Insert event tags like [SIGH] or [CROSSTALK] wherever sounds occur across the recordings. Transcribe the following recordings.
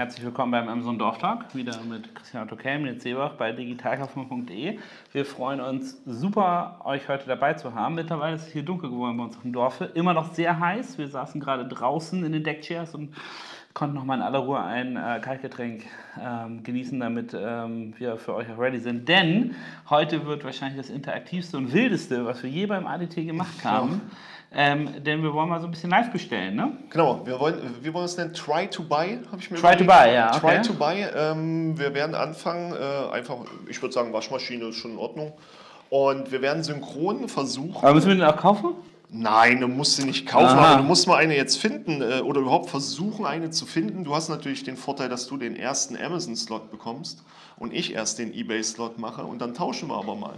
herzlich willkommen beim Amazon Dorf Talk, wieder mit Christian Otto Kelm, Nils Seebach bei digitalkaufmann.de. Wir freuen uns super, euch heute dabei zu haben. Mittlerweile ist es hier dunkel geworden bei uns im Dorf, immer noch sehr heiß. Wir saßen gerade draußen in den Deckchairs und konnten noch mal in aller Ruhe ein äh, Kaltgetränk ähm, genießen, damit ähm, wir für euch auch ready sind. Denn heute wird wahrscheinlich das interaktivste und wildeste, was wir je beim ADT gemacht haben. Ähm, denn wir wollen mal so ein bisschen live bestellen, ne? Genau, wir wollen, wie wollen wir es nennen? Try to buy, habe ich mir Try to überlegt. buy, ja, okay. Try to buy. Ähm, wir werden anfangen, äh, einfach, ich würde sagen, Waschmaschine ist schon in Ordnung. Und wir werden synchron versuchen. Aber müssen wir den auch kaufen? Nein, du musst sie nicht kaufen, Aha. aber du musst mal eine jetzt finden äh, oder überhaupt versuchen, eine zu finden. Du hast natürlich den Vorteil, dass du den ersten Amazon-Slot bekommst und ich erst den Ebay-Slot mache und dann tauschen wir aber mal.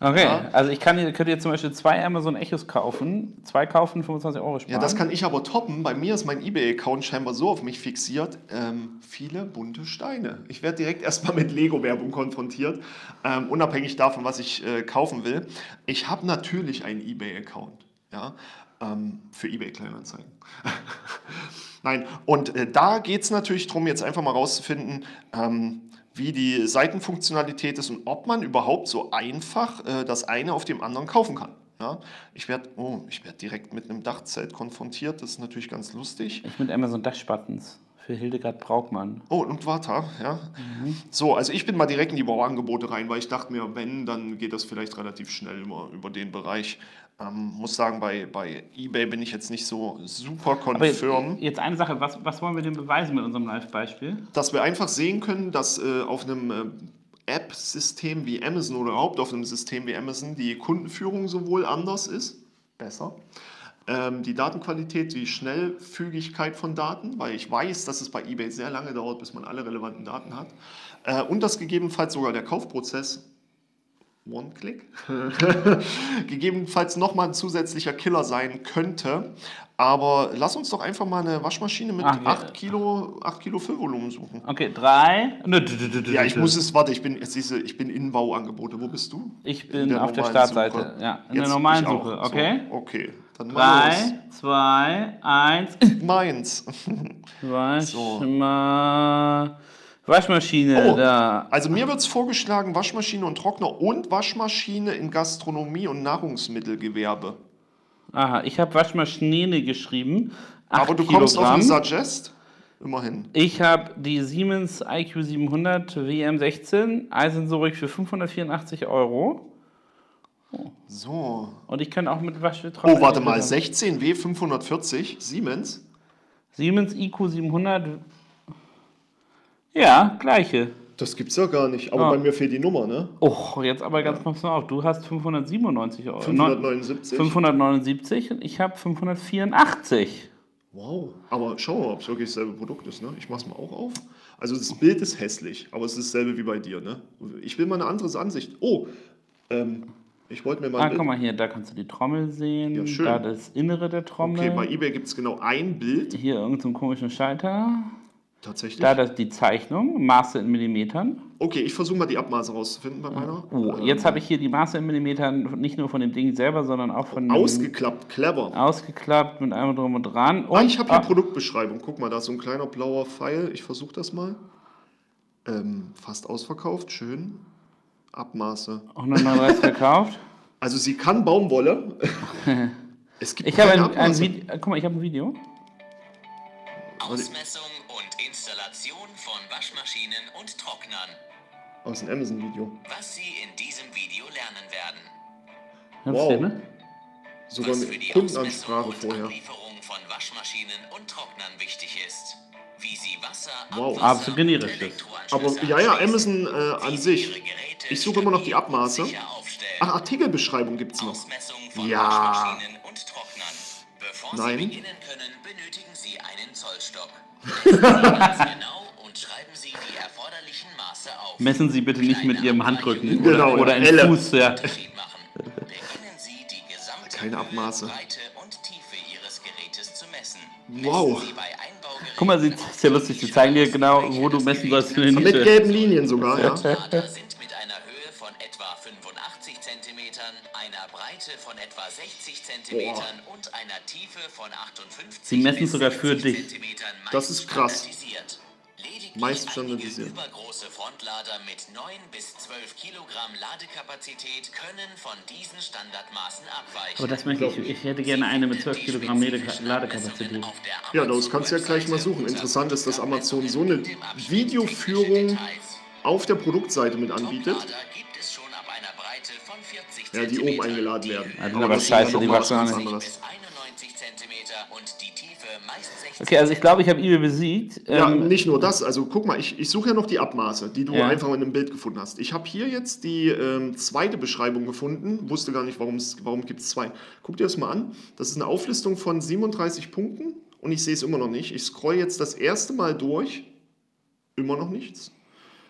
Okay, Ja. also ich kann, könnte jetzt zum Beispiel zwei Amazon Echos kaufen, zwei kaufen, 25 Euro sparen. Ja, das kann ich aber toppen. Bei mir ist mein eBay-Account scheinbar so auf mich fixiert. Ähm, viele bunte Steine. Ich werde direkt [LAUGHS] erstmal mit Lego-Werbung konfrontiert, ähm, unabhängig davon, was ich äh, kaufen will. Ich habe natürlich einen eBay-Account. Ja, ähm, für eBay-Kleinanzeigen. [LAUGHS] Nein, und äh, da geht es natürlich darum, jetzt einfach mal rauszufinden, ähm, wie die Seitenfunktionalität ist und ob man überhaupt so einfach äh, das eine auf dem anderen kaufen kann. Ja, ich werde oh, ich werd direkt mit einem Dachzelt konfrontiert, das ist natürlich ganz lustig. Ich mit Amazon Dashbuttons für Hildegard Braukmann. Oh, und Vata, ja. So, also ich bin mal direkt in die Bauangebote rein, weil ich dachte mir, wenn, dann geht das vielleicht relativ schnell über, über den Bereich. Ähm, muss sagen, bei, bei eBay bin ich jetzt nicht so super Aber jetzt, jetzt eine Sache, was, was wollen wir denn beweisen mit unserem Live-Beispiel? dass wir einfach sehen können, dass äh, auf einem äh, App-System wie Amazon oder überhaupt auf einem System wie Amazon die Kundenführung sowohl anders ist, besser, die Datenqualität, die Schnellfügigkeit von Daten, weil ich weiß, dass es bei eBay sehr lange dauert, bis man alle relevanten Daten hat, äh, und dass gegebenenfalls sogar der Kaufprozess One-Click, [LAUGHS] gegebenenfalls nochmal ein zusätzlicher Killer sein könnte. Aber lass uns doch einfach mal eine Waschmaschine mit Ach, ja. 8 Kilo, 8 Kilo Füllvolumen suchen. Okay, drei. Ja, ich muss es, warte, ich bin, jetzt du, ich bin in Bauangebote. Wo bist du? Ich In bin auf der Startseite. Suche. Ja, in Jetzt der normalen. Suche. So, Okay. okay, dann Drei, zwei, eins. Meins. [LAUGHS] Waschma Waschmaschine Oh. da. Also mir wird es vorgeschlagen, Waschmaschine und Trockner und Waschmaschine in Gastronomie und Nahrungsmittelgewerbe. Aha, ich habe Waschmaschine geschrieben. Aber du kommst auf Kilogramm. ein Suggest? Immerhin. Ich habe die Siemens IQ 700 WM16 Eisensorik für 584 Euro. So. Und ich kann auch mit Waschtrockner. Oh, warte mal, 16W 540 Siemens. Siemens IQ 700. Ja, gleiche. Das gibt's ja gar nicht. Aber Ah. bei mir fehlt die Nummer, ne? Oh, jetzt aber ganz kurz noch auf. Du hast 597 Euro. 579. 579 und ich habe 584. Wow. Aber schau mal, ob es wirklich dasselbe Produkt ist, ne? Ich mach's mal auch auf. Also das Bild ist hässlich, aber es ist dasselbe wie bei dir, ne? Ich will mal eine andere Ansicht. Oh, ähm, ich wollte mir mal Ah, guck mal hier, da kannst du die Trommel sehen. Ja, schön. Da das Innere der Trommel. Okay, bei eBay gibt es genau ein Bild. hier irgendeinen komischen Schalter. Tatsächlich. Da das, die Zeichnung, Maße in Millimetern. Okay, ich versuche mal die Abmaße rauszufinden bei meiner. Oh, Ähm, jetzt habe ich hier die Maße in Millimetern, nicht nur von dem Ding selber, sondern auch von dem Ausgeklappt, clever. ausgeklappt mit allem drum und dran. Und Ah, ich habe hier ah, Produktbeschreibung. Guck mal, da ist so ein kleiner blauer Pfeil. Ich versuche das mal. Ähm, fast ausverkauft, schön. Abmaße. 139 gekauft. [LAUGHS] Also sie kann Baumwolle. [LAUGHS] es gibt Ich habe keine ein, ein. Video. Guck mal, ich habe ein Video. Ausmessung Installation von Waschmaschinen und Trocknern. Aus einem Amazon-Video. Was Sie in diesem Video lernen werden. Wow. ne? Sogar Was eine für die Kundenansprache vorher. Ablieferung von Waschmaschinen und Trocknern wichtig ist. Wie Sie Wasser, Wow. Generisch und ist. Aber ja, ja. Amazon äh, an sich. Ich suche immer noch die Abmaße. Ach, Artikelbeschreibung gibt es noch. Ja. Waschmaschinen und Trocknern. Bevor Nein. Sie beginnen können, benötigen Sie einen Zollstock. [LAUGHS] Genau und schreiben Sie die erforderlichen Maße auf. Messen Sie bitte nicht mit Ihrem Handrücken Genau, oder, oder im. Fuß. Ja. Unterschied machen. Beginnen Sie die gesamte Keine Abmaße. Höhe, Breite und Tiefe Ihres Gerätes zu messen. Wow. Guck mal, sie- ist ja lustig. Sie zeigen dir genau, wo du messen sollst. in der Mit Nische. gelben Linien sogar, ja. Lader sind mit einer Höhe von etwa 85 cm, einer Breite von etwa 60 cm und einer Tiefe von 58 Sie messen sogar für 60 dich. Das ist krass. Meist standardisiert. übergroße Frontlader mit 9 bis 12 Kilogramm Ladekapazität können von diesen Standardmaßen abweichen. Aber das möchte ich, ich hätte gerne eine mit 12 Die Kilogramm Ladekapazität. Anpassungen auf der Ja, das kannst du ja gleich mal suchen. Interessant ist, dass Amazon so eine Videoführung auf der Produktseite mit anbietet. Toplader gibt es schon ab einer Breite von 40 Ja, die oben eingeladen werden. Ja, sind aber das ist scheiße, die was auch nicht. Okay, also ich glaube, ich habe eBay besiegt. Ja, Ähm, nicht nur das. Also guck mal, ich, ich suche ja noch die Abmaße, die du Ja. einfach in einem Bild gefunden hast. Ich habe hier jetzt die ähm, zweite Beschreibung gefunden. Wusste gar nicht, warum's- warum gibt es zwei. Guck dir das mal an. Das ist eine Auflistung von 37 Punkten und ich sehe es immer noch nicht. Ich scroll jetzt das erste Mal durch. Immer noch nichts.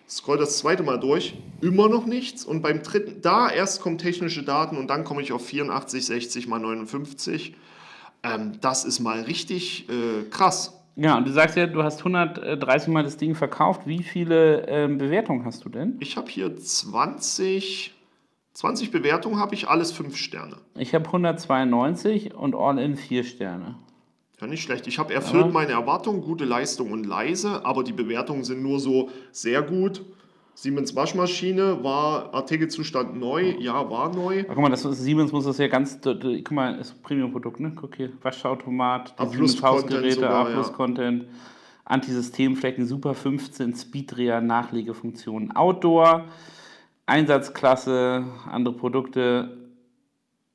Scroll das zweite Mal durch. Immer noch nichts. Und beim dritten, da erst kommen technische Daten und dann komme ich auf 84, 60 mal 59. Ähm, das ist mal richtig äh, krass. ja, und du sagst ja, du hast 130 Mal das Ding verkauft. Wie viele ähm, Bewertungen hast du denn? Ich habe hier 20, 20 Bewertungen, habe ich alles 5 Sterne. Ich habe 192 und All-In 4 Sterne. Ja, nicht schlecht. Ich habe erfüllt Aber- meine Erwartungen, gute Leistung und leise, aber die Bewertungen sind nur so sehr gut. Siemens Waschmaschine war Artikelzustand neu, ja, war neu. Ach, guck mal, das ist, Siemens muss das ja ganz. Guck mal, ist ein Premium-Produkt, ne? Guck hier, Waschautomat, A+- Siemens Hausgeräte, sogar, ja. A-Plus-Content, Antisystemflecken, Super 15, Speedreher, Nachlegefunktionen, Outdoor, Einsatzklasse, andere Produkte.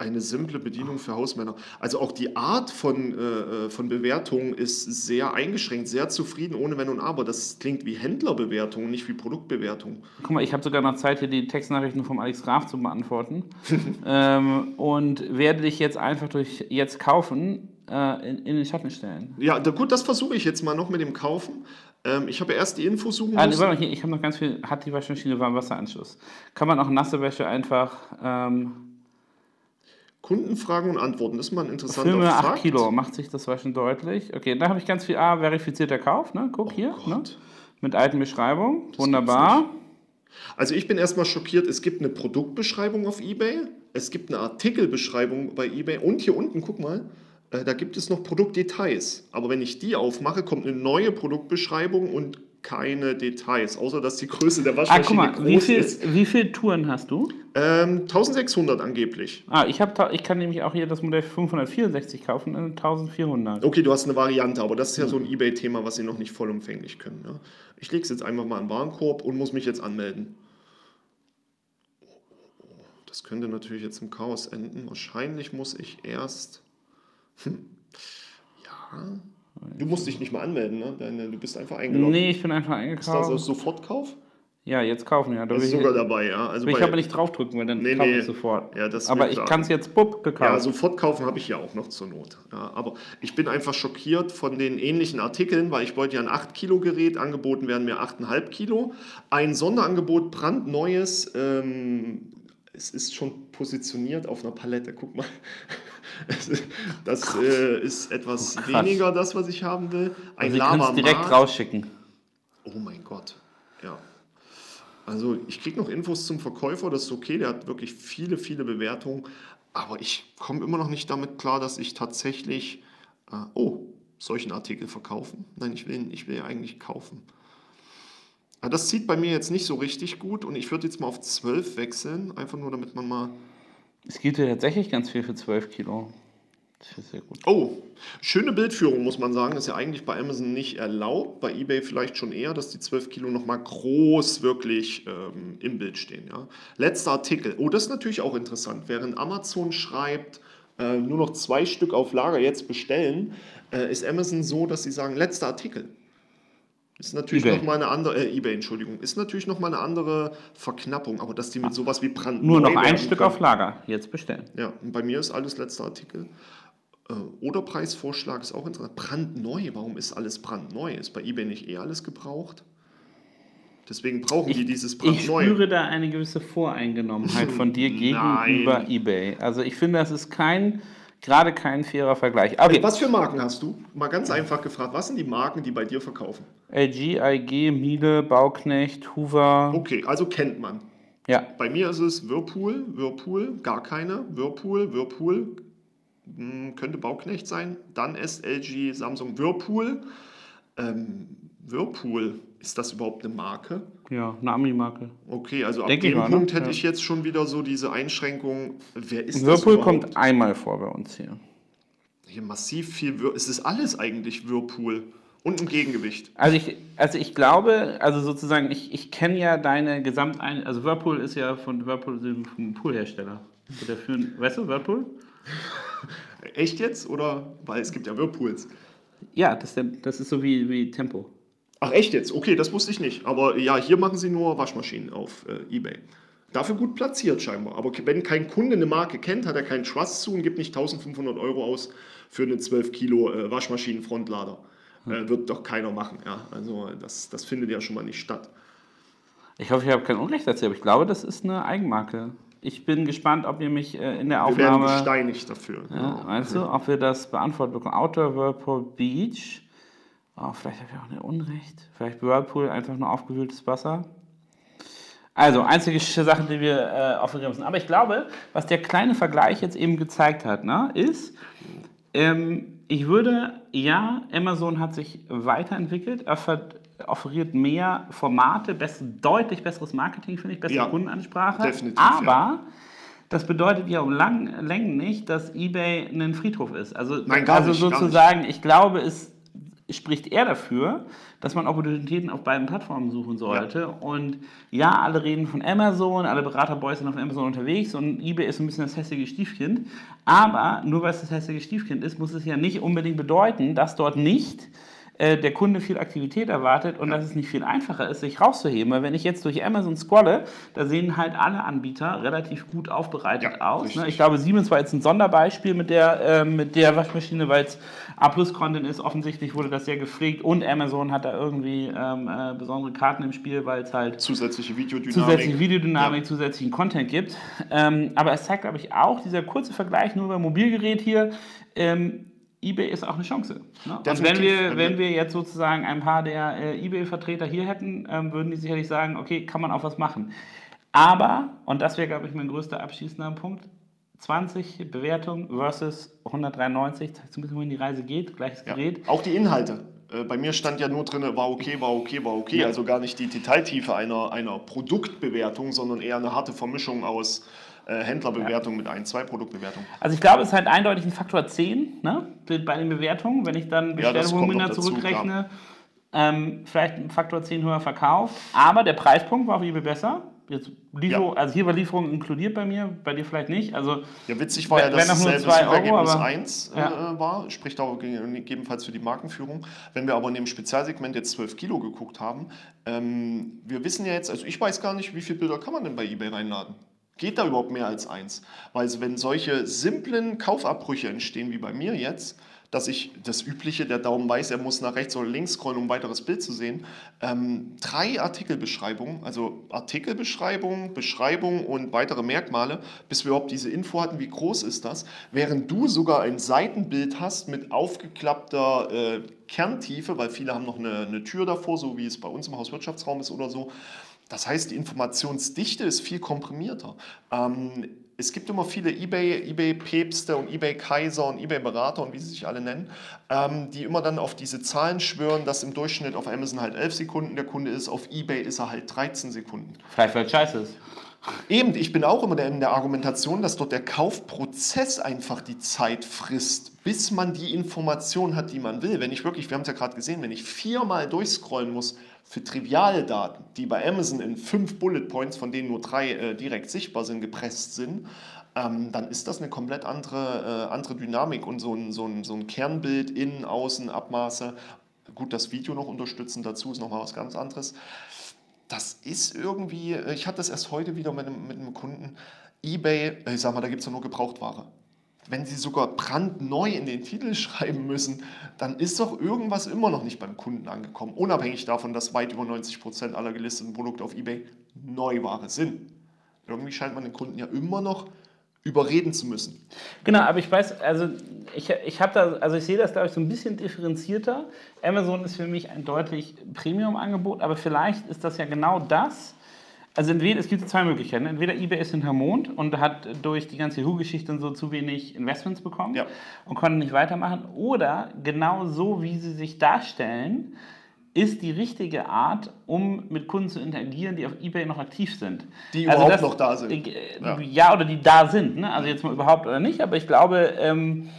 Eine simple Bedienung für Hausmänner. Also auch die Art von, äh, äh, von Bewertungen ist sehr eingeschränkt, sehr zufrieden, ohne Wenn und Aber. Das klingt wie Händlerbewertung, nicht wie Produktbewertung. Guck mal, ich habe sogar noch Zeit, hier die Textnachrichten vom Alex Graf zu beantworten. [LAUGHS] ähm, und werde dich jetzt einfach durch jetzt kaufen äh, in, in den Schatten stellen. Ja, da, gut, das versuche ich jetzt mal noch mit dem Kaufen. Ähm, ich habe erst die Infos suchen Ah, müssen. warte mal, hier, ich habe noch ganz viel. Hat die Waschmaschine Warmwasseranschluss? Kann man auch nasse Wäsche einfach. Ähm, Kundenfragen und Antworten, das ist mal ein interessanter Filme 8 Fakt. Kilo, macht sich das Waschen deutlich. Okay, da habe ich ganz viel A, verifizierter Kauf, ne? Guck hier, ne? Mit alten Beschreibungen. Wunderbar. Also ich bin erstmal schockiert, es gibt eine Produktbeschreibung auf Ebay, es gibt eine Artikelbeschreibung bei Ebay und hier unten, guck mal, äh, da gibt es noch Produktdetails. Aber wenn ich die aufmache, kommt eine neue Produktbeschreibung und keine Details, außer dass die Größe der Ah, Waschmaschine guck mal, groß wie viel, ist. wie viel Touren hast du? Ähm, 1600 angeblich. Ah, ich, hab, ich kann nämlich auch hier das Modell 564 kaufen, äh, 1400. Okay, du hast eine Variante, aber das ist ja so ein Ebay-Thema, was sie noch nicht vollumfänglich können. Ne? Ich lege es jetzt einfach mal in den Warenkorb und muss mich jetzt anmelden. Das könnte natürlich jetzt im Chaos enden. Wahrscheinlich muss ich erst. Hm. Ja. Du musst dich nicht mal anmelden, ne? Deine, du bist einfach eingeloggt. Nee, ich bin einfach Ist das eingekauft. Sofortkauf? Ja, jetzt kaufen, ja. Da ist ich, sogar dabei, ja. Also ich bei- aber nicht draufdrücken, weil dann Nee, kaufe nee. ich sofort. Ja, aber ich kann es jetzt, bupp, gekauft. Ja, sofort kaufen habe ich ja auch noch zur Not. Ja, aber ich bin einfach schockiert von den ähnlichen Artikeln, weil ich wollte ja ein 8 Kilo Gerät, angeboten werden mir 8,5 Kilo. Ein Sonderangebot, brandneues, ähm, es ist schon positioniert auf einer Palette, guck mal. [LAUGHS] Das äh, ist etwas Krass. weniger das, was ich haben will. Ein also, Lama direkt rausschicken. Oh mein Gott, ja. Also ich kriege noch Infos zum Verkäufer, das ist okay, der hat wirklich viele, viele Bewertungen, aber ich komme immer noch nicht damit klar, dass ich tatsächlich, äh, oh, solchen Artikel verkaufen? Nein, ich will, ich will ja eigentlich kaufen. Aber das sieht bei mir jetzt nicht so richtig gut und ich würde jetzt mal auf 12 wechseln, einfach nur damit man mal... Es gibt ja tatsächlich ganz viel für 12 Kilo. Das ist sehr gut. Oh, schöne Bildführung, muss man sagen. Ist ja eigentlich bei Amazon nicht erlaubt. Bei eBay vielleicht schon eher, dass die 12 Kilo nochmal groß wirklich ähm, im Bild stehen. Ja. Letzter Artikel. Oh, das ist natürlich auch interessant. Während Amazon schreibt, äh, nur noch zwei Stück auf Lager jetzt bestellen, äh, ist Amazon so, dass sie sagen, letzter Artikel. Ist natürlich eBay. nochmal eine andere, äh, eBay, Entschuldigung, ist natürlich nochmal eine andere Verknappung, aber dass die mit sowas wie brandneu Nur noch ein Stück können. auf Lager. Jetzt bestellen. Ja, und bei mir ist alles letzter Artikel. Äh, Oder Preisvorschlag ist auch interessant. Brandneu, warum ist alles brandneu? Ist bei eBay nicht eh alles gebraucht? Deswegen brauchen die dieses Ich brandneu. spüre da eine gewisse Voreingenommenheit von dir gegenüber eBay. Also ich finde, das ist kein, gerade kein fairer Vergleich. Okay, Was für Marken hast du? Mal ganz einfach gefragt, was sind die Marken, die bei dir verkaufen? LG, IG, Miele, Bauknecht, Hoover. Okay, also kennt man. Ja, Bei mir ist es Whirlpool, Whirlpool, gar keine, Whirlpool, Whirlpool, hm, könnte Bauknecht sein, dann ist LG, Samsung, Whirlpool. Ähm, Whirlpool, ist das überhaupt eine Marke? Ja, eine Ami-Marke. Okay, also ab Denk ich dem mal, ne? Punkt hätte Ja. ich jetzt schon wieder so diese Einschränkung. Wer ist Whirlpool das überhaupt? kommt einmal vor bei uns hier. Hier massiv viel Whirlpool. Es ist alles eigentlich Whirlpool. Und ein Gegengewicht. Also ich, also ich glaube, also sozusagen, ich, ich kenne ja deine Gesamtein... Also Whirlpool ist ja von Whirlpool vom Poolhersteller. Der weißt du, Whirlpool? [LAUGHS] Echt jetzt? Oder? Weil es gibt ja Whirlpools. Ja, das, das ist so wie, wie Tempo. Ach, echt jetzt? Okay, das wusste ich nicht. Aber ja, hier machen sie nur Waschmaschinen auf äh, Ebay. Dafür gut platziert scheinbar. Aber wenn kein Kunde eine Marke kennt, hat er keinen Trust zu und gibt nicht 1500 Euro aus für eine 12 Kilo äh, Waschmaschinen-Frontlader. Äh, wird doch keiner machen. Ja? Also das, das findet ja schon mal nicht statt. Ich hoffe, ich habe kein Unrecht dazu, aber ich glaube, das ist eine Eigenmarke. Ich bin gespannt, ob ihr mich äh, in der Wir werden Aufnahme... gesteinigt dafür. Ja, weißt du, ob wir das beantwortet bekommen. Outdoor Whirlpool Beach. Oh, vielleicht habe ich auch nicht Unrecht. Vielleicht Whirlpool einfach nur aufgewühltes Wasser. Also, einzige Sache, die wir äh, offerieren müssen. Aber ich glaube, was der kleine Vergleich jetzt eben gezeigt hat, ne, ist, ähm, ich würde, ja, Amazon hat sich weiterentwickelt, er offeriert mehr Formate, best, deutlich besseres Marketing, finde ich, bessere Ja, Kundenansprache. definitiv, aber ja. das bedeutet ja um lang, Längen nicht, dass eBay ein Friedhof ist. Also, Nein, also nicht, sozusagen, ich glaube, es spricht eher dafür, dass man Opportunitäten auf beiden Plattformen suchen sollte. Und ja, alle reden von Amazon, alle Beraterboys sind auf Amazon unterwegs und eBay ist ein bisschen das hässliche Stiefkind. Aber nur weil es das hässliche Stiefkind ist, muss es ja nicht unbedingt bedeuten, dass dort nicht äh, der Kunde viel Aktivität erwartet und dass es nicht viel einfacher ist, sich rauszuheben. Weil wenn ich jetzt durch Amazon scrolle, da sehen halt alle Anbieter relativ gut aufbereitet Ja, aus. Ne? Ich glaube, Siemens war jetzt ein Sonderbeispiel mit der, äh, mit der Waschmaschine, weil es A-Plus-Content ist. Offensichtlich wurde das sehr gepflegt und Amazon hat da irgendwie ähm, äh, besondere Karten im Spiel, weil es halt Zusätzliche Videodynamik. zusätzliche Videodynamik, zusätzlichen Content gibt. Ähm, aber es zeigt, glaube ich, auch dieser kurze Vergleich nur beim Mobilgerät hier. Ähm, eBay ist auch eine Chance. Ne? Und wenn wir, wenn wir jetzt sozusagen ein paar der äh, eBay-Vertreter hier hätten, ähm, würden die sicherlich sagen, okay, kann man auch was machen. Aber, und das wäre, glaube ich, mein größter abschließender Punkt, 20 Bewertungen versus 193, zeigt so ein bisschen, wohin die Reise geht, gleiches Ja. Gerät. Auch die Inhalte. Äh, Bei mir stand ja nur drin, war okay, war okay, war okay. Ja. Also gar nicht die Detailtiefe einer, einer Produktbewertung, sondern eher eine harte Vermischung aus äh, Händlerbewertung mit ein, zwei Produktbewertungen. Also ich glaube, es ist halt eindeutig ein Faktor 10 ne? bei den Bewertungen. Wenn ich dann Ja, das Bestellvolumina dazu, zurückrechne, ähm, vielleicht ein Faktor 10 höher Verkauf. Aber der Preispunkt war auf eBay besser. Jetzt Liefer Ja. Also hier war Lieferung inkludiert bei mir, bei dir vielleicht nicht. Also Ja, witzig war ja, dass Suchergebnis aber- 1 Ja. äh, war, spricht auch gegebenenfalls für die Markenführung. Wenn wir aber in dem Spezialsegment jetzt 12 Kilo geguckt haben, ähm, wir wissen ja jetzt, also ich weiß gar nicht, wie viele Bilder kann man denn bei eBay reinladen? Geht da überhaupt mehr als eins? Weil wenn solche simplen Kaufabbrüche entstehen, wie bei mir jetzt, dass ich das Übliche, der Daumen weiß, er muss nach rechts oder links scrollen, um ein weiteres Bild zu sehen. Ähm, drei Artikelbeschreibungen, also Artikelbeschreibung, Beschreibung und weitere Merkmale, bis wir überhaupt diese Info hatten, wie groß ist das, während du sogar ein Seitenbild hast mit aufgeklappter äh, Kerntiefe, weil viele haben noch eine, eine Tür davor, so wie es bei uns im Hauswirtschaftsraum ist oder so. Das heißt, die Informationsdichte ist viel komprimierter. Ähm, es gibt immer viele eBay, eBay-Päpste und eBay-Kaiser und eBay-Berater und wie sie sich alle nennen, ähm, die immer dann auf diese Zahlen schwören, dass im Durchschnitt auf Amazon halt 11 Sekunden der Kunde ist, auf eBay ist er halt 13 Sekunden. vielleicht weil es scheiße ist. Eben, ich bin auch immer in der Argumentation, dass dort der Kaufprozess einfach die Zeit frisst, bis man die Information hat, die man will. Wenn ich wirklich, wir haben es ja gerade gesehen, wenn ich viermal durchscrollen muss für triviale Daten, die bei Amazon in fünf Bullet Points, von denen nur drei äh, direkt sichtbar sind, gepresst sind, ähm, dann ist das eine komplett andere, äh, andere Dynamik und so ein, so, ein, so ein Kernbild, innen, außen, Abmaße. Gut, das Video noch unterstützen dazu ist nochmal was ganz anderes das ist irgendwie, äh, ich hatte das erst heute wieder mit einem, mit einem Kunden, eBay, äh, ich sag mal, da gibt es ja nur Gebrauchtware. Wenn sie sogar brandneu in den Titel [LAUGHS] schreiben müssen, dann ist doch irgendwas immer noch nicht beim Kunden angekommen. Unabhängig davon, dass weit über 90% aller gelisteten Produkte auf eBay Neuware sind. Irgendwie scheint man den Kunden ja immer noch überreden zu müssen. Genau, aber ich weiß, also ich, ich habe da, also ich sehe das, glaube ich, so ein bisschen differenzierter. Amazon ist für mich ein deutlich Premium-Angebot, aber vielleicht ist das ja genau das. Also entweder, es gibt zwei Möglichkeiten. Entweder eBay ist hinter Mond und hat durch die ganze Yahoo-Geschichte und so zu wenig Investments bekommen Ja. und konnte nicht weitermachen. Oder genau so, wie sie sich darstellen, ist die richtige Art, um mit Kunden zu interagieren, die auf eBay noch aktiv sind. Die überhaupt noch da sind. äh, Ja. ja. oder die da sind. Ne? Also jetzt mal überhaupt oder nicht, aber ich glaube, ähm,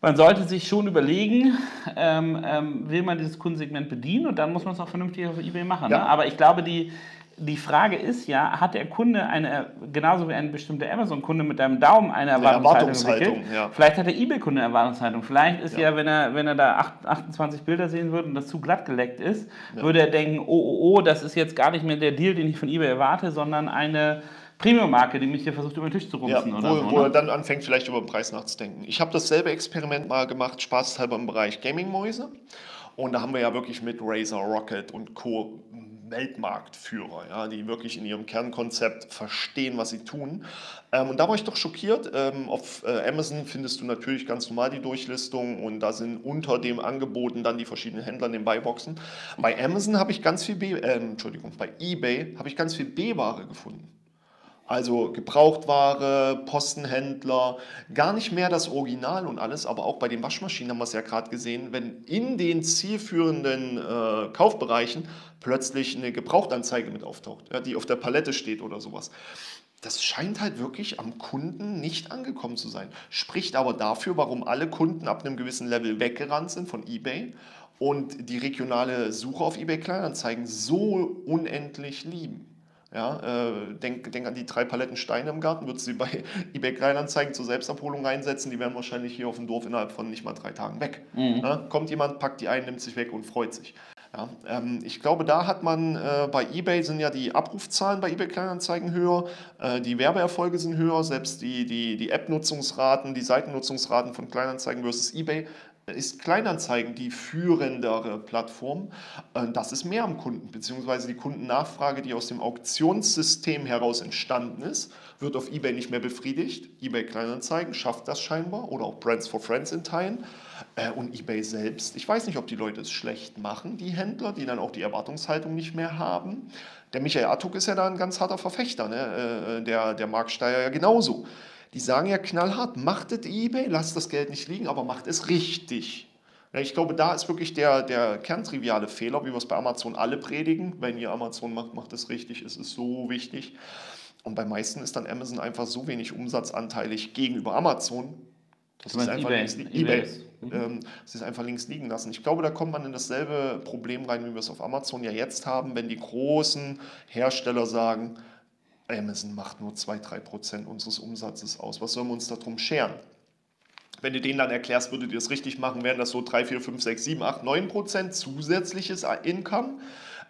man sollte sich schon überlegen, ähm, ähm, will man dieses Kundensegment bedienen und dann muss man es auch vernünftig auf eBay machen. Ja. Ne? Aber ich glaube, die, die Frage ist ja, hat der Kunde eine, genauso wie ein bestimmter Amazon-Kunde mit einem Daumen eine Erwartungshaltung, Erwartungshaltung, entwickelt, ja. vielleicht hat der eBay-Kunde eine Erwartungshaltung. Vielleicht ist ja, Ja. wenn, er, wenn er da acht- 28 Bilder sehen würde und das zu glatt geleckt ist, würde er denken, oh, oh, oh, das ist jetzt gar nicht mehr der Deal, den ich von eBay erwarte, sondern eine Premium-Marke, die mich hier versucht, über den Tisch zu Ja, rumsen wo, oder so. wo er Ne? dann anfängt, vielleicht über den Preis nachzudenken. Ich habe dasselbe Experiment mal gemacht, spaßhalber im Bereich Gaming-Mäuse. Und da haben wir ja wirklich mit Razer, Rocket und Co. Weltmarktführer, ja, die wirklich in ihrem Kernkonzept verstehen, was sie tun. Ähm, und da war ich doch schockiert. Ähm, auf äh, Amazon findest du natürlich ganz normal die Durchlistung und da sind unter dem Angeboten dann die verschiedenen Händler in den Buyboxen. Bei Amazon habe ich ganz viel B, äh, Entschuldigung, bei eBay habe ich ganz viel B-Ware gefunden. Also Gebrauchtware, Postenhändler, gar nicht mehr das Original und alles, aber auch bei den Waschmaschinen haben wir es ja gerade gesehen, wenn in den zielführenden äh, Kaufbereichen plötzlich eine Gebrauchtanzeige mit auftaucht, ja, die auf der Palette steht oder sowas. Das scheint halt wirklich am Kunden nicht angekommen zu sein. Spricht aber dafür, warum alle Kunden ab einem gewissen Level weggerannt sind von eBay und die regionale Suche auf eBay Kleinanzeigen so unendlich lieben. Ja, äh, denk, denk an die drei Paletten Steine im Garten, würdest du sie bei [LAUGHS] eBay Kleinanzeigen zur Selbstabholung reinsetzen, die wären wahrscheinlich hier auf dem Dorf innerhalb von nicht mal drei Tagen weg. Ja, kommt jemand, packt die ein, nimmt sich weg und freut sich. Ja, ähm, ich glaube, da hat man äh, bei eBay sind ja die Abrufzahlen bei eBay Kleinanzeigen höher, äh, die Werbeerfolge sind höher, selbst die, die, die App-Nutzungsraten, die Seitennutzungsraten von Kleinanzeigen versus eBay ist Kleinanzeigen die führendere Plattform. Äh, Das ist mehr am Kunden, beziehungsweise die Kundennachfrage, die aus dem Auktionssystem heraus entstanden ist, wird auf eBay nicht mehr befriedigt. eBay Kleinanzeigen schafft das scheinbar oder auch Brands for Friends in Teilen. Äh, Und eBay selbst, ich weiß nicht, ob die Leute es schlecht machen, die Händler, die dann auch die Erwartungshaltung nicht mehr haben. Der Michael Attuk ist ja da ein ganz harter Verfechter, ne? Äh, der, der Marc Steyer ja genauso. Die sagen ja knallhart, macht es eBay, lasst das Geld nicht liegen, aber macht es richtig. Ich glaube, da ist wirklich der, der kerntriviale Fehler, wie wir es bei Amazon alle predigen. Wenn ihr Amazon macht, macht es richtig, es ist so wichtig. Und bei meisten ist dann Amazon einfach so wenig umsatzanteilig gegenüber Amazon, dass sie es einfach eBay? links, li- eBay ist- mhm. ähm, sie es einfach links liegen lassen. Ich glaube, da kommt man in dasselbe Problem rein, wie wir es auf Amazon ja jetzt haben, wenn die großen Hersteller sagen, Amazon macht nur 2-3% unseres Umsatzes aus. Was sollen wir uns darum scheren? Wenn du denen dann erklärst, würdet ihr es richtig machen, wären das so 3, 4, 5, 6, 7, 8, 9 Prozent zusätzliches Income.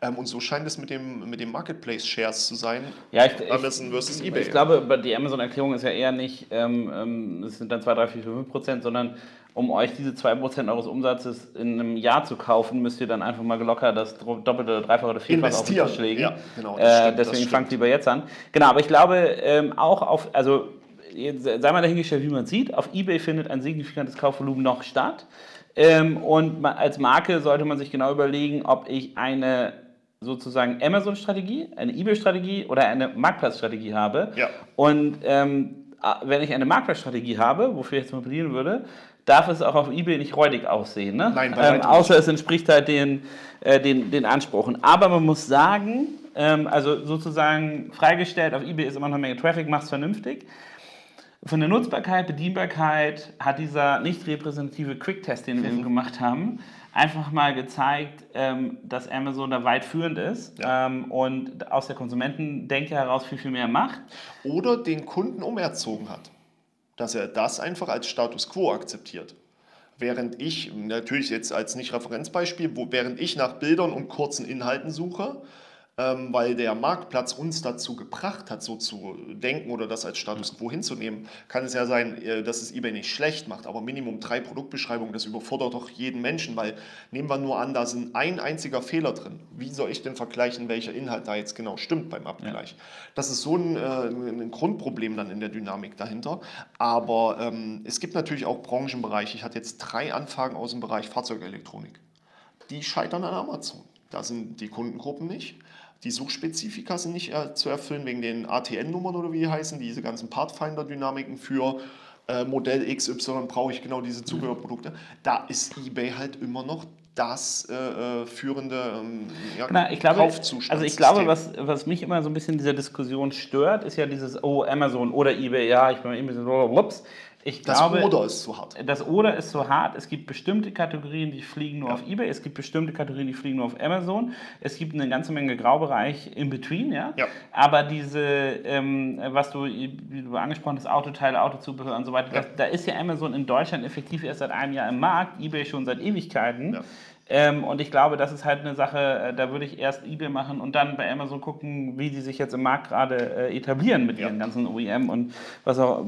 Ähm, und so scheint es mit dem, mit dem Marketplace-Shares zu sein. Ja, ich, ich, Amazon versus eBay. Ich glaube, die Amazon-Erklärung ist ja eher nicht, ähm, ähm, es sind dann 2, 3, 4, 5 Prozent, sondern um euch diese 2 Prozent eures Umsatzes in einem Jahr zu kaufen, müsst ihr dann einfach mal locker das doppelte, dreifache oder vierfache auf den. Tisch legen. Ja, genau, äh, stimmt, das deswegen fangt lieber jetzt an. Genau, aber ich glaube ähm, auch auf, also sei mal dahingestellt, wie man sieht, auf Ebay findet ein signifikantes Kaufvolumen noch statt. Ähm, und als Marke sollte man sich genau überlegen, ob ich eine sozusagen Amazon-Strategie, eine eBay-Strategie oder eine Marktplatzstrategie habe. Ja. Und ähm, wenn ich eine Marktplatzstrategie habe, wofür ich jetzt mal plädieren würde, darf es auch auf eBay nicht räudig aussehen. Ne? Nein, ähm, außer es entspricht halt den, äh, den, den Ansprüchen. Aber man muss sagen, ähm, also sozusagen freigestellt auf eBay ist immer noch eine Menge Traffic, macht es vernünftig. Von der Nutzbarkeit, Bedienbarkeit hat dieser nicht repräsentative Quick-Test, den wir eben [LAUGHS] gemacht haben, einfach mal gezeigt, ähm, dass Amazon da weit führend ist Ja. ähm, und aus der Konsumentendenke heraus viel, viel mehr macht. Oder den Kunden umerzogen hat. Dass er das einfach als Status quo akzeptiert. Während ich, natürlich jetzt als Nicht-Referenzbeispiel, wo, während ich nach Bildern und kurzen Inhalten suche, ähm, weil der Marktplatz uns dazu gebracht hat, so zu denken oder das als Status quo hinzunehmen, kann es ja sein, äh, dass es eBay nicht schlecht macht, aber Minimum drei Produktbeschreibungen, das überfordert doch jeden Menschen, weil nehmen wir nur an, da sind ein einziger Fehler drin. Wie soll ich denn vergleichen, welcher Inhalt da jetzt genau stimmt beim Abgleich? Das ist so ein, äh, ein Grundproblem dann in der Dynamik dahinter. Aber ähm, es gibt natürlich auch Branchenbereiche. Ich hatte jetzt drei Anfragen aus dem Bereich Fahrzeugelektronik. Die scheitern an Amazon. Da sind die Kundengruppen nicht. Die Suchspezifika sind nicht äh, zu erfüllen wegen den ATN-Nummern oder wie die heißen, diese ganzen Pathfinder-Dynamiken für äh, Modell XY brauche ich genau diese Zubehörprodukte. Da ist eBay halt immer noch das äh, äh führende ähm, ja, genau, ich glaube, Also ich glaube, was, was mich immer so ein bisschen in dieser Diskussion stört, ist ja dieses, oh, Amazon oder Ebay, ja, ich bin immer so, ups. Ich das glaube, Oder ist zu hart. Das Oder ist zu hart. Es gibt bestimmte Kategorien, die fliegen nur ja. auf eBay. Es gibt bestimmte Kategorien, die fliegen nur auf Amazon. Es gibt eine ganze Menge Graubereich in between, ja. ja. Aber diese, ähm, was du, wie du angesprochen hast, Autoteile, Autozubehör und so weiter, ja. das, da ist ja Amazon in Deutschland effektiv erst seit einem Jahr im Markt, eBay schon seit Ewigkeiten. Ähm, und ich glaube, das ist halt eine Sache, äh, da würde ich erst eBay machen und dann bei Amazon gucken, wie die sich jetzt im Markt gerade äh, etablieren mit ja. ihren ganzen OEM und was auch,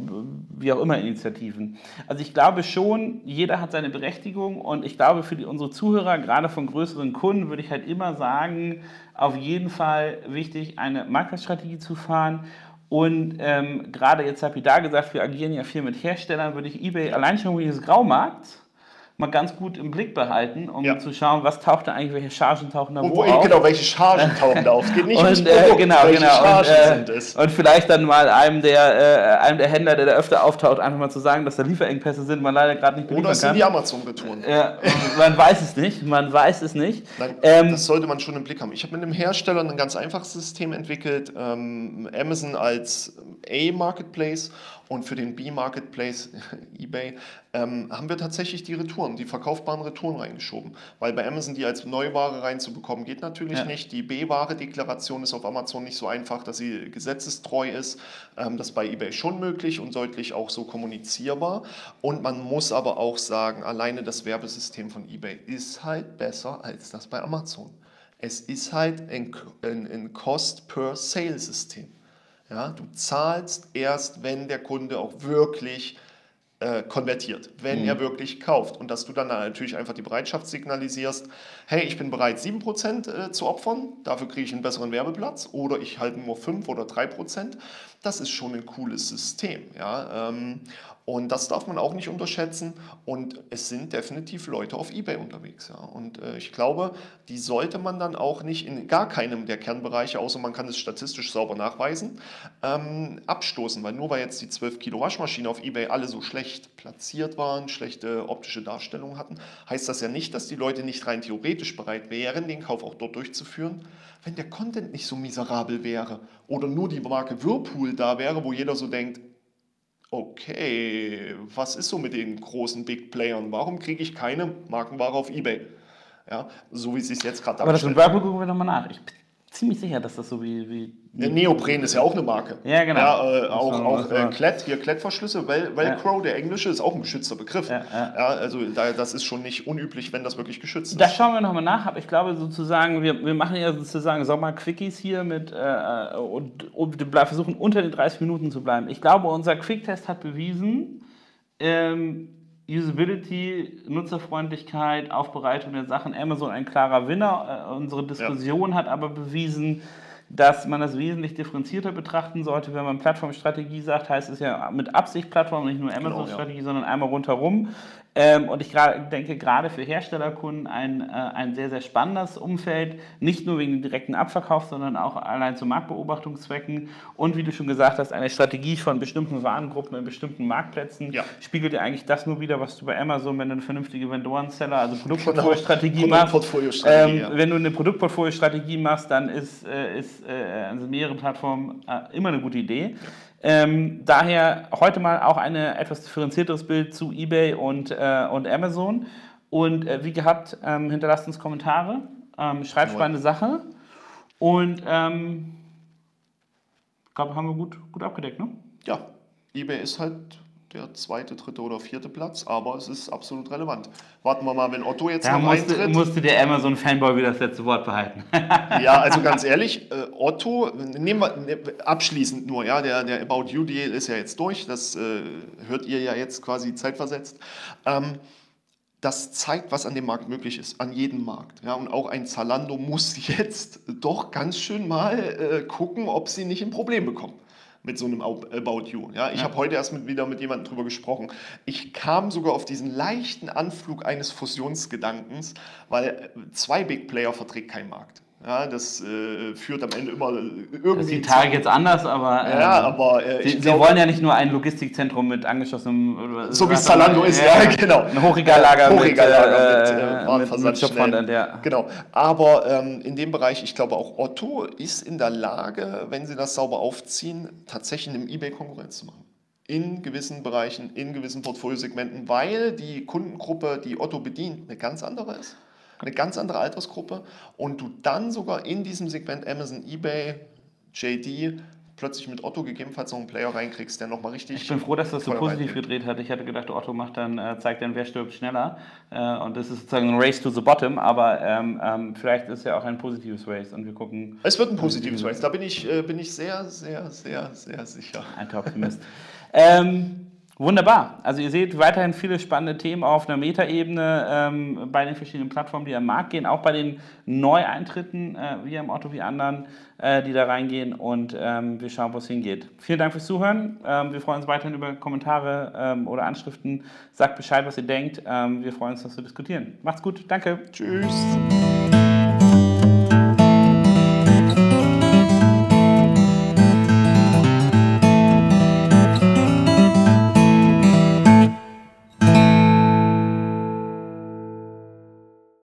wie auch immer Initiativen. Also ich glaube schon, jeder hat seine Berechtigung und ich glaube für die, unsere Zuhörer, gerade von größeren Kunden, würde ich halt immer sagen, auf jeden Fall wichtig, eine Marktplatzstrategie zu fahren und ähm, gerade jetzt habe ich da gesagt, wir agieren ja viel mit Herstellern, würde ich eBay allein schon wegen des Graumarkts mal ganz gut im Blick behalten, um ja. zu schauen, was taucht da eigentlich, welche Chargen tauchen da und wo, wo auf. Genau, welche Chargen tauchen da auf. Es geht nicht und, äh, genau, welche genau. Chargen und, äh, sind es. Und vielleicht dann mal einem der, äh, einem der Händler, der da öfter auftaucht, einfach mal zu sagen, dass da Lieferengpässe sind, man leider gerade nicht Oder es sind die Amazon-Retouren. Ja, man weiß es nicht, man weiß es nicht. Nein, ähm, das sollte man schon im Blick haben. Ich habe mit einem Hersteller ein ganz einfaches System entwickelt, ähm, Amazon als A-Marketplace und für den B-Marketplace, [LAUGHS] eBay, ähm, haben wir tatsächlich die Retouren, die verkaufbaren Retouren reingeschoben. Weil bei Amazon die als Neuware reinzubekommen, geht natürlich ja. nicht. Die B-Ware-Deklaration ist auf Amazon nicht so einfach, dass sie gesetzestreu ist. Ähm, das ist bei eBay schon möglich und deutlich auch so kommunizierbar. Und man muss aber auch sagen, alleine das Werbesystem von eBay ist halt besser als das bei Amazon. Es ist halt ein, ein, ein Cost-per-Sale-System. Ja, du zahlst erst, wenn der Kunde auch wirklich äh, konvertiert, wenn mhm. er wirklich kauft. Und dass du dann natürlich einfach die Bereitschaft signalisierst, hey, ich bin bereit, 7% äh, zu opfern, dafür kriege ich einen besseren Werbeplatz oder ich halte nur 5 oder 3%. Das ist schon ein cooles System. Ja? Ähm, und das darf man auch nicht unterschätzen. Und es sind definitiv Leute auf eBay unterwegs. Ja. Und äh, ich glaube, die sollte man dann auch nicht in gar keinem der Kernbereiche, außer man kann es statistisch sauber nachweisen, ähm, abstoßen. Weil nur weil jetzt die 12 Kilo Waschmaschine auf eBay alle so schlecht platziert waren, schlechte optische Darstellungen hatten, heißt das ja nicht, dass die Leute nicht rein theoretisch bereit wären, den Kauf auch dort durchzuführen, wenn der Content nicht so miserabel wäre oder nur die Marke Whirlpool da wäre, wo jeder so denkt, okay, was ist so mit den großen Big Playern? Warum kriege ich keine Markenware auf Ebay? Ja, so wie es sich jetzt gerade. Aber das mit Whirlpool gucken wir nochmal nach. Ich bin ziemlich sicher, dass das so wie, wie Neopren ist ja auch eine Marke. Ja, genau. Ja, äh, auch auch äh, Klett, hier Klettverschlüsse, Vel Velcro, ja. der englische, ist auch ein geschützter Begriff. Ja, ja. ja also da, das ist schon nicht unüblich, wenn das wirklich geschützt ist. Das schauen wir nochmal nach, aber ich glaube sozusagen, wir, wir machen ja sozusagen Sommer-Quickies hier mit äh, und, und versuchen unter den 30 Minuten zu bleiben. Ich glaube, unser Quicktest hat bewiesen, ähm, Usability, Nutzerfreundlichkeit, Aufbereitung der Sachen, Amazon ein klarer Winner. Äh, unsere Diskussion hat aber bewiesen, dass man das wesentlich differenzierter betrachten sollte. Wenn man Plattformstrategie sagt, heißt es ja mit Absicht Plattform, nicht nur Amazon-Strategie, genau, ja. sondern einmal rundherum. Ähm, und ich denke, gerade für Herstellerkunden ein, äh, ein sehr, sehr spannendes Umfeld, nicht nur wegen dem direkten Abverkauf, sondern auch allein zu Marktbeobachtungszwecken. Und wie du schon gesagt hast, eine Strategie von bestimmten Warengruppen in bestimmten Marktplätzen ja. spiegelt ja eigentlich das nur wieder, was du bei Amazon, wenn du eine vernünftige Vendoren-Seller, also Produktportfolio-Strategie genau. machst. Produktportfolio ähm, ja. Wenn du eine Produktportfolio-Strategie machst, dann ist, äh, ist äh, also mehrere Plattformen äh, immer eine gute Idee. Ja. Ähm, daher heute mal auch ein etwas differenzierteres Bild zu eBay und, äh, und Amazon. Und äh, wie gehabt, ähm, hinterlasst uns Kommentare, ähm, schreibt spannende Sache. Und ähm, ich glaube, haben wir gut, gut abgedeckt, ne? Ja, eBay ist halt der zweite, dritte oder vierte Platz, aber es ist absolut relevant. Warten wir mal, wenn Otto jetzt da noch musste, eintritt. musste der Amazon-Fanboy wieder das letzte Wort behalten. [LAUGHS] ja, also ganz ehrlich, äh, Otto, nehmen wir ne, abschließend nur, ja, der, der About You Deal ist ja jetzt durch, das äh, hört ihr ja jetzt quasi zeitversetzt. Ähm, das zeigt, was an dem Markt möglich ist, an jedem Markt. Ja, und auch ein Zalando muss [LAUGHS] jetzt doch ganz schön mal äh, gucken, ob sie nicht ein Problem bekommen mit so einem About You. Ja, ich ja. habe heute erst mit, wieder mit jemandem drüber gesprochen. Ich kam sogar auf diesen leichten Anflug eines Fusionsgedankens, weil zwei Big Player verträgt kein Markt. Ja, das äh, führt am Ende immer äh, Das irgendwie sieht Tarek jetzt anders, aber. ähm, Ja, aber äh, Sie, ich Sie wollen ja nicht nur ein Logistikzentrum mit angeschlossenem. oder- so wie es Zalando ist, ja, genau. Ein Hochregallager, Hochregallager mit, mit, äh, äh, mit, mit Shopfrontend, ja. Genau. Aber ähm, in dem Bereich, ich glaube auch Otto ist in der Lage, wenn sie das sauber aufziehen, tatsächlich einem eBay Konkurrenz zu machen. In gewissen Bereichen, in gewissen Portfoliosegmenten, weil die Kundengruppe, die Otto bedient, eine ganz andere ist. Eine ganz andere Altersgruppe und du dann sogar in diesem Segment Amazon, eBay, JD plötzlich mit Otto gegebenenfalls noch einen Player reinkriegst, der nochmal richtig. Ich bin froh, dass das so positiv gedreht hat. Ich hatte gedacht, Otto macht dann, äh, zeigt dann, wer stirbt schneller. Äh, und das ist sozusagen ein Race to the bottom, aber ähm, ähm, vielleicht ist ja auch ein positives Race und wir gucken, Es wird ein positives Race, da bin ich, äh, bin ich sehr, sehr, sehr, sehr sicher. Alter Optimist. [LAUGHS] ähm, wunderbar. Also ihr seht weiterhin viele spannende Themen auf einer Metaebene ähm, bei den verschiedenen Plattformen, die am Markt gehen, auch bei den Neueintritten, äh, wie im Otto wie anderen, äh, die da reingehen und ähm, wir schauen, wo es hingeht. Vielen Dank fürs Zuhören. Ähm, wir freuen uns weiterhin über Kommentare ähm, oder Anschriften. Sagt Bescheid, was ihr denkt. Ähm, wir freuen uns, dass wir diskutieren. Macht's gut. Danke. Tschüss.